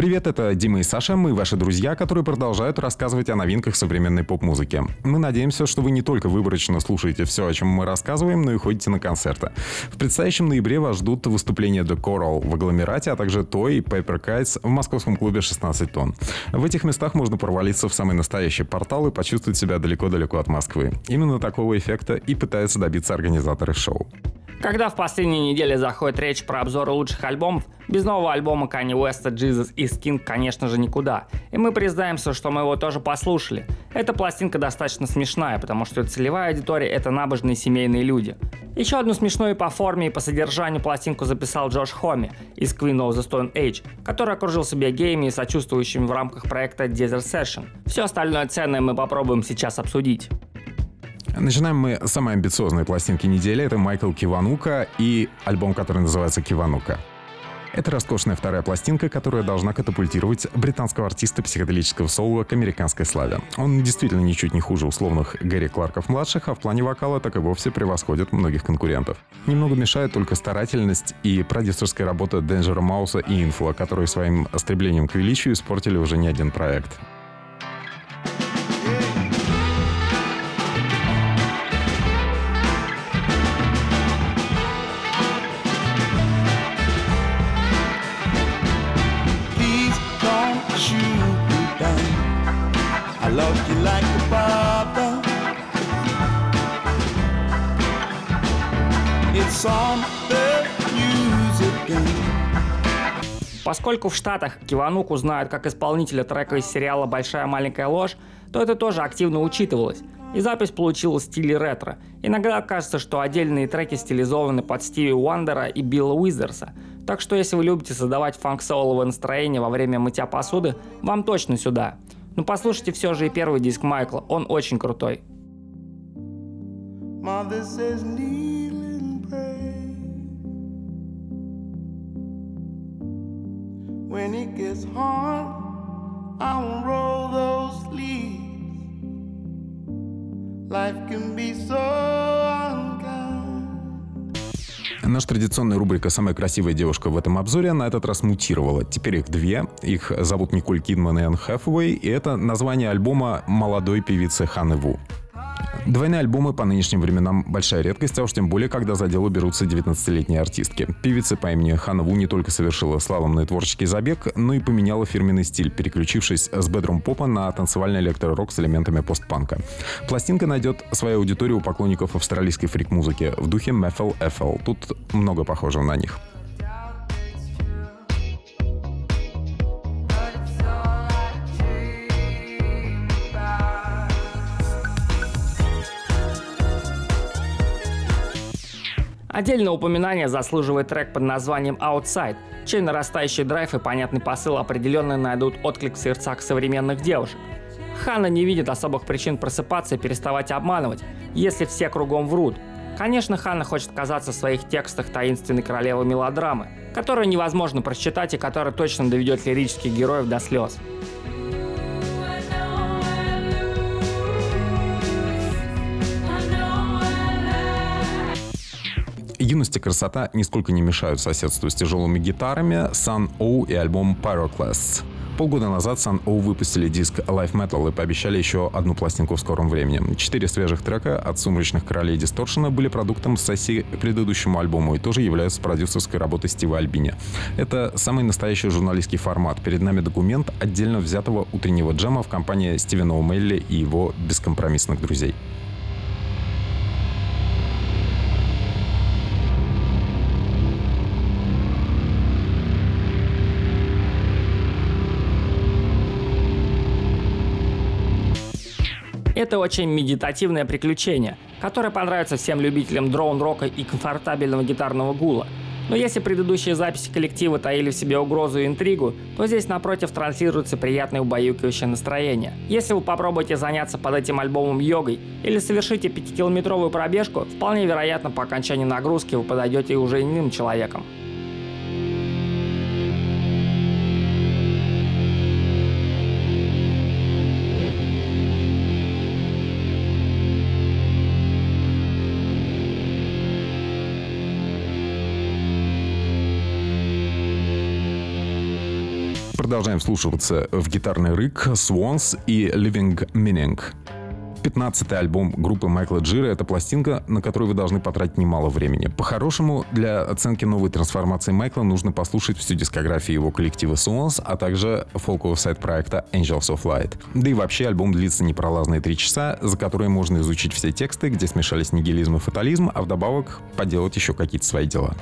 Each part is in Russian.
Привет, это Дима и Саша, мы ваши друзья, которые продолжают рассказывать о новинках современной поп-музыки. Мы надеемся, что вы не только выборочно слушаете все, о чем мы рассказываем, но и ходите на концерты. В предстоящем ноябре вас ждут выступления The Coral в агломерате, а также Toy и Paper Kites в московском клубе 16 тонн. В этих местах можно провалиться в самый настоящий портал и почувствовать себя далеко-далеко от Москвы. Именно такого эффекта и пытаются добиться организаторы шоу. Когда в последние недели заходит речь про обзоры лучших альбомов, без нового альбома Kanye West, Jesus и Skin, конечно же, никуда. И мы признаемся, что мы его тоже послушали. Эта пластинка достаточно смешная, потому что целевая аудитория — это набожные семейные люди. Еще одну смешную по форме и по содержанию пластинку записал Джош Хоми из Queen of the Stone Age, который окружил себя геями и сочувствующими в рамках проекта Desert Session. Все остальное ценное мы попробуем сейчас обсудить. Начинаем мы с самой амбициозной пластинки недели. Это Майкл Киванука и альбом, который называется «Киванука». Это роскошная вторая пластинка, которая должна катапультировать британского артиста психоделического соло к американской славе. Он действительно ничуть не хуже условных Гэри Кларков-младших, а в плане вокала так и вовсе превосходит многих конкурентов. Немного мешает только старательность и продюсерская работа Денджера Мауса и Инфла, которые своим стремлением к величию испортили уже не один проект. Поскольку в Штатах Кивануку знают как исполнителя трека из сериала «Большая маленькая ложь», то это тоже активно учитывалось. И запись получилась в стиле ретро. Иногда кажется, что отдельные треки стилизованы под Стиви Уандера и Билла Уизерса. Так что если вы любите создавать фанк-соловое настроение во время мытья посуды, вам точно сюда. Но послушайте все же и первый диск Майкла, он очень крутой. Mother says, When it gets hard, I won't roll those sleeves. Life can be so Наша традиционная рубрика «Самая красивая девушка» в этом обзоре на этот раз мутировала. Теперь их две. Их зовут Николь Кидман и Энн Хэфуэй, и это название альбома молодой певицы Ханы Ву. Двойные альбомы по нынешним временам большая редкость, а уж тем более, когда за дело берутся 19-летние артистки. Певица по имени Хана Ву не только совершила славный творческий забег, но и поменяла фирменный стиль, переключившись с бедрум попа на танцевальный электророк с элементами постпанка. Пластинка найдет свою аудиторию у поклонников австралийской фрик-музыки в духе Methel FL. Тут много похожего на них. Отдельное упоминание заслуживает трек под названием Outside, чей нарастающий драйв и понятный посыл определенно найдут отклик в сердцах современных девушек. Ханна не видит особых причин просыпаться и переставать обманывать, если все кругом врут. Конечно, Ханна хочет казаться в своих текстах таинственной королевой мелодрамы, которую невозможно прочитать и которая точно доведет лирических героев до слез. Юность и красота нисколько не мешают соседству с тяжелыми гитарами Sun O и альбом Pyroclast. Полгода назад Sun O выпустили диск Life Metal и пообещали еще одну пластинку в скором времени. Четыре свежих трека от «Сумрачных королей Дисторшена» были продуктом сессии к предыдущему альбому и тоже являются продюсерской работой Стива Альбини. Это самый настоящий журналистский формат. Перед нами документ отдельно взятого утреннего джема в компании Стивена Умелли и его бескомпромиссных друзей. Это очень медитативное приключение, которое понравится всем любителям дроун-рока и комфортабельного гитарного гула. Но если предыдущие записи коллектива таили в себе угрозу и интригу, то здесь напротив транслируется приятное убаюкивающее настроение. Если вы попробуете заняться под этим альбомом йогой или совершите 5-километровую пробежку, вполне вероятно по окончании нагрузки вы подойдете уже иным человеком. Продолжаем вслушиваться в гитарный рык Swans и Living Meaning. 15-й альбом группы Майкла Джира — это пластинка, на которую вы должны потратить немало времени. По-хорошему, для оценки новой трансформации Майкла нужно послушать всю дискографию его коллектива Swans, а также фолковый сайт проекта Angels of Light. Да и вообще альбом длится непролазные три часа, за которые можно изучить все тексты, где смешались нигилизм и фатализм, а вдобавок поделать еще какие-то свои дела.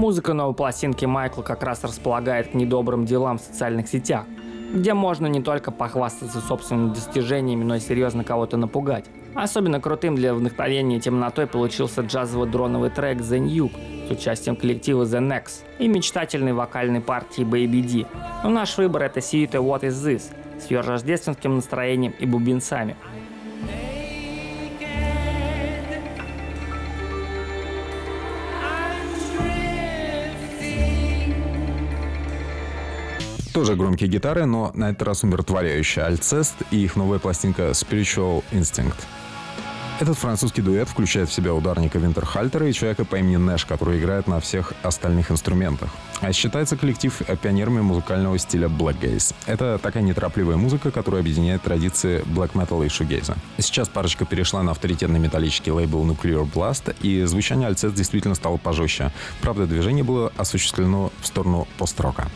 Музыка новой пластинки Майкла как раз располагает к недобрым делам в социальных сетях, где можно не только похвастаться собственными достижениями, но и серьезно кого-то напугать. Особенно крутым для вдохновения темнотой получился джазово-дроновый трек The Nuke с участием коллектива The Next и мечтательной вокальной партии Baby D. Но наш выбор это сюита What Is This с ее рождественским настроением и бубенцами – Тоже громкие гитары, но на этот раз умиротворяющая Альцест и их новая пластинка Spiritual Instinct. Этот французский дуэт включает в себя ударника Винтерхальтера и человека по имени Нэш, который играет на всех остальных инструментах. А считается коллектив пионерами музыкального стиля Black Gaze. Это такая неторопливая музыка, которая объединяет традиции black metal и шугейза. Сейчас парочка перешла на авторитетный металлический лейбл Nuclear Blast, и звучание Альцест действительно стало пожестче. Правда, движение было осуществлено в сторону пост-рока.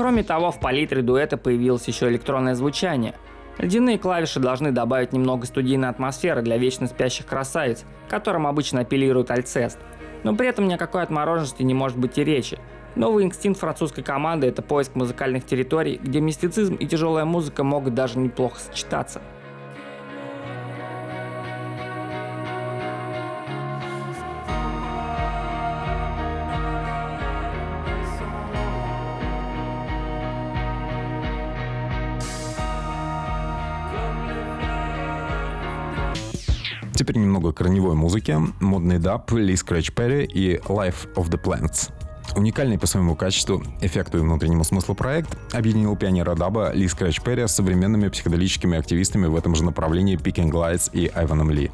Кроме того, в палитре дуэта появилось еще электронное звучание. Ледяные клавиши должны добавить немного студийной атмосферы для вечно спящих красавиц, которым обычно апеллирует Альцест. Но при этом ни о какой отмороженности не может быть и речи. Новый инстинкт французской команды – это поиск музыкальных территорий, где мистицизм и тяжелая музыка могут даже неплохо сочетаться. Теперь немного корневой музыки. Модный даб, Ли Scratch Perry и Life of the Plants. Уникальный по своему качеству, эффекту и внутреннему смыслу проект объединил пионера даба Ли Скрэч Перри с современными психоделическими активистами в этом же направлении Picking Lights и Айваном Ли.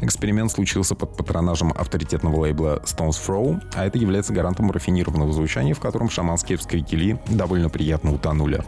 Эксперимент случился под патронажем авторитетного лейбла Stones Throw, а это является гарантом рафинированного звучания, в котором шаманские вскрики Ли довольно приятно утонули.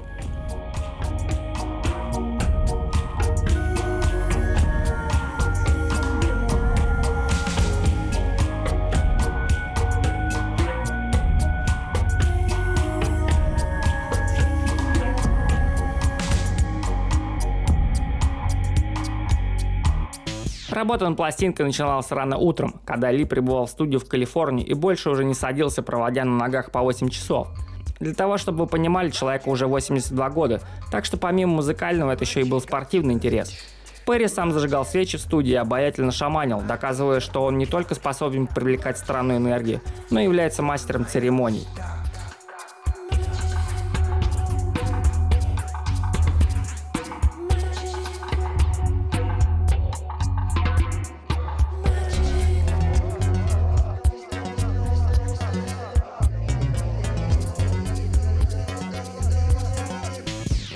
Работа над пластинкой начиналась рано утром, когда Ли прибывал в студию в Калифорнии и больше уже не садился, проводя на ногах по 8 часов. Для того, чтобы вы понимали, человеку уже 82 года, так что помимо музыкального это еще и был спортивный интерес. Перри сам зажигал свечи в студии и обаятельно шаманил, доказывая, что он не только способен привлекать странную энергию, но и является мастером церемоний.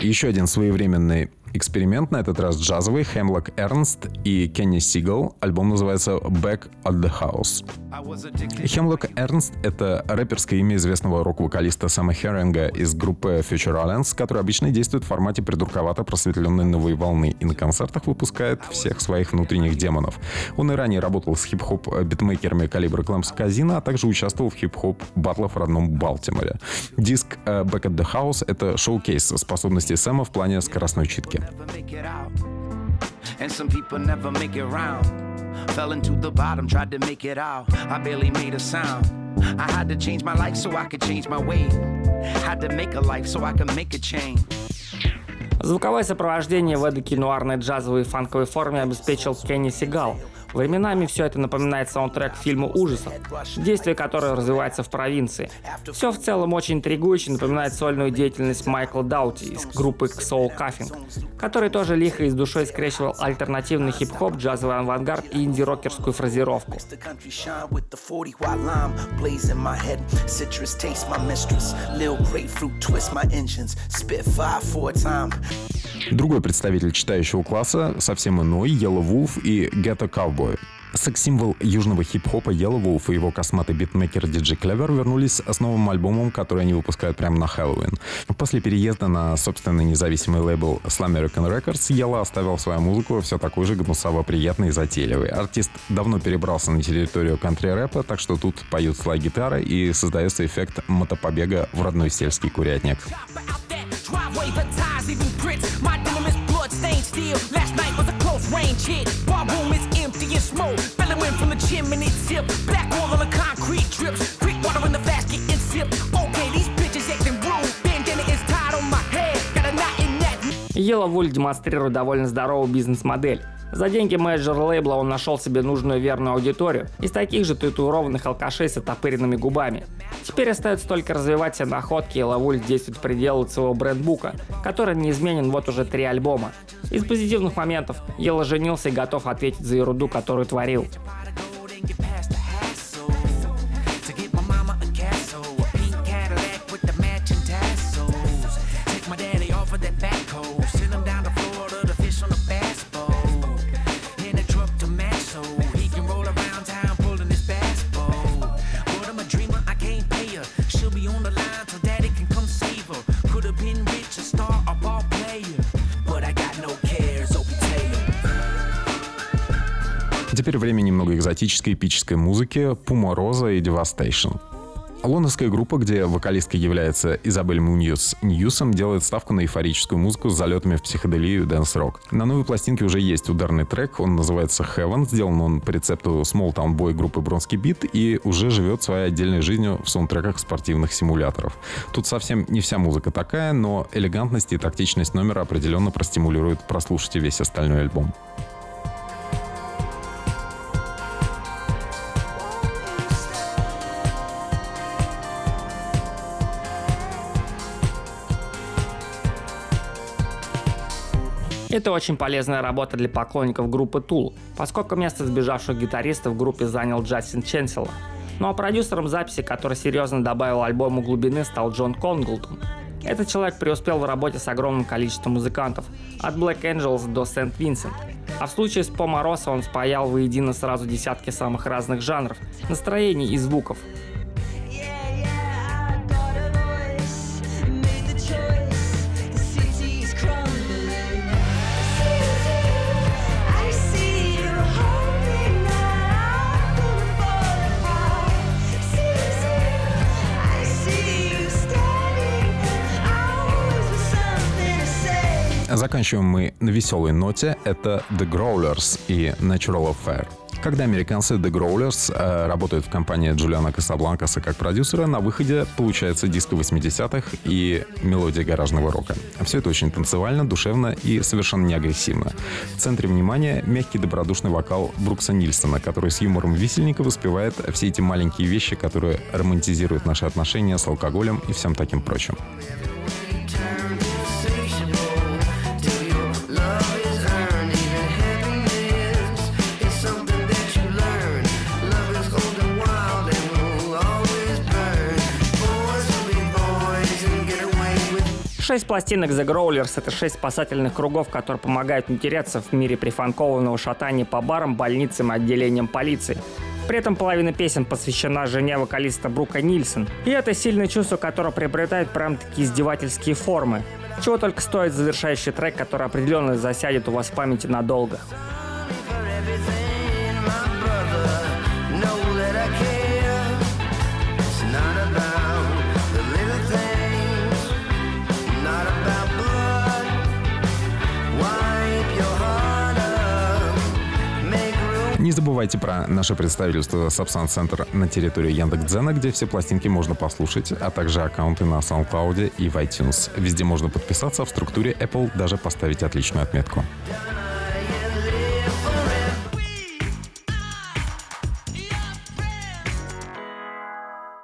Еще один своевременный эксперимент, на этот раз джазовый, Хемлок Эрнст и Кенни Сигал. Альбом называется «Back at the House». Хемлок Эрнст — это рэперское имя известного рок-вокалиста Сэма Херинга из группы Future Islands, который обычно действует в формате придурковато просветленной новой волны и на концертах выпускает всех своих внутренних демонов. Он и ранее работал с хип-хоп битмейкерами калибра Клэмс Казина, а также участвовал в хип-хоп батлах в родном Балтиморе. Диск э, Back at the House — это шоу-кейс способностей Сэма в плане скоростной читки. And some people never make it round. Fell into the bottom, tried to make it out. I barely made a sound. I had to change my life so I could change my way. Had to make a life so I could make a change. Звуковое сопровождение в эдакой нуарной джазовой и фанковой форме обеспечил Кенни Сигал. Временами все это напоминает саундтрек фильма ужасов, действие которого развивается в провинции. Все в целом очень интригующе напоминает сольную деятельность Майкла Даути из группы Soul Cuffing, который тоже лихо и с душой скрещивал альтернативный хип-хоп, джазовый авангард и инди-рокерскую фразировку. Другой представитель читающего класса совсем иной, Yellow Wolf и Ghetto Cowboy. Секс-символ южного хип-хопа Yellow Wolf и его косматый битмейкер Диджи Клевер вернулись с новым альбомом, который они выпускают прямо на Хэллоуин. После переезда на собственный независимый лейбл Slam American Records Yellow оставил свою музыку все такой же гнусаво-приятной и затейливой. Артист давно перебрался на территорию кантри-рэпа, так что тут поют слай гитара и создается эффект мотопобега в родной сельский курятник. Smoke. Bellowing from the chimney tip. Black oil on the concrete drips. Creek water in the flask getting sipped. Okay, these bitches acting rude. Bandana is tied on my head. Got a knot in that. Yellow Wolf демонстрирует довольно здоровую бизнес-модель. За деньги менеджера лейбла он нашел себе нужную верную аудиторию из таких же татуированных алкашей с отопыренными губами. Теперь остается только развивать все находки, и Лавуль действует в пределах своего брендбука, который неизменен вот уже три альбома. Из позитивных моментов Ела женился и готов ответить за ерунду, которую творил. Теперь время немного экзотической эпической музыки Pumarosa и Devastation. Лондонская группа, где вокалисткой является Изабель Муньюс Ньюсом, делает ставку на эйфорическую музыку с залетами в психоделию и дэнс-рок. На новой пластинке уже есть ударный трек, он называется Heaven, сделан он по рецепту Small Town Boy группы Bronski Beat и уже живет своей отдельной жизнью в саундтреках спортивных симуляторов. Тут совсем не вся музыка такая, но элегантность и тактичность номера определенно простимулируют прослушать весь остальной альбом. Это очень полезная работа для поклонников группы Tool, поскольку место сбежавших гитаристов в группе занял Джастин Ченсела. Ну а продюсером записи, который серьезно добавил альбому глубины, стал Джон Конглтон. Этот человек преуспел в работе с огромным количеством музыкантов, от Black Angels до Saint Vincent. А в случае с Помороса он спаял воедино сразу десятки самых разных жанров, настроений и звуков, Заканчиваем мы на веселой ноте. Это The Growlers и Natural Affair. Когда американцы The Growlers э, работают в компании Джулиана Касабланкаса как продюсера, на выходе получается диско 80-х и мелодия гаражного рока. Все это очень танцевально, душевно и совершенно не агрессивно. В центре внимания мягкий добродушный вокал Брукса Нильсона, который с юмором висельника воспевает все эти маленькие вещи, которые романтизируют наши отношения с алкоголем и всем таким прочим. Шесть пластинок The Growlers — это шесть спасательных кругов, которые помогают не теряться в мире прифанкованного шатания по барам, больницам и отделениям полиции. При этом половина песен посвящена жене вокалиста Брука Нильсон. И это сильное чувство, которое приобретает прям такие издевательские формы. Чего только стоит завершающий трек, который определенно засядет у вас в памяти надолго. Не забывайте про наше представительство Subsan Center на территории Яндекс.Дзена, где все пластинки можно послушать, а также аккаунты на SoundCloud и в iTunes. Везде можно подписаться, в структуре Apple даже поставить отличную отметку.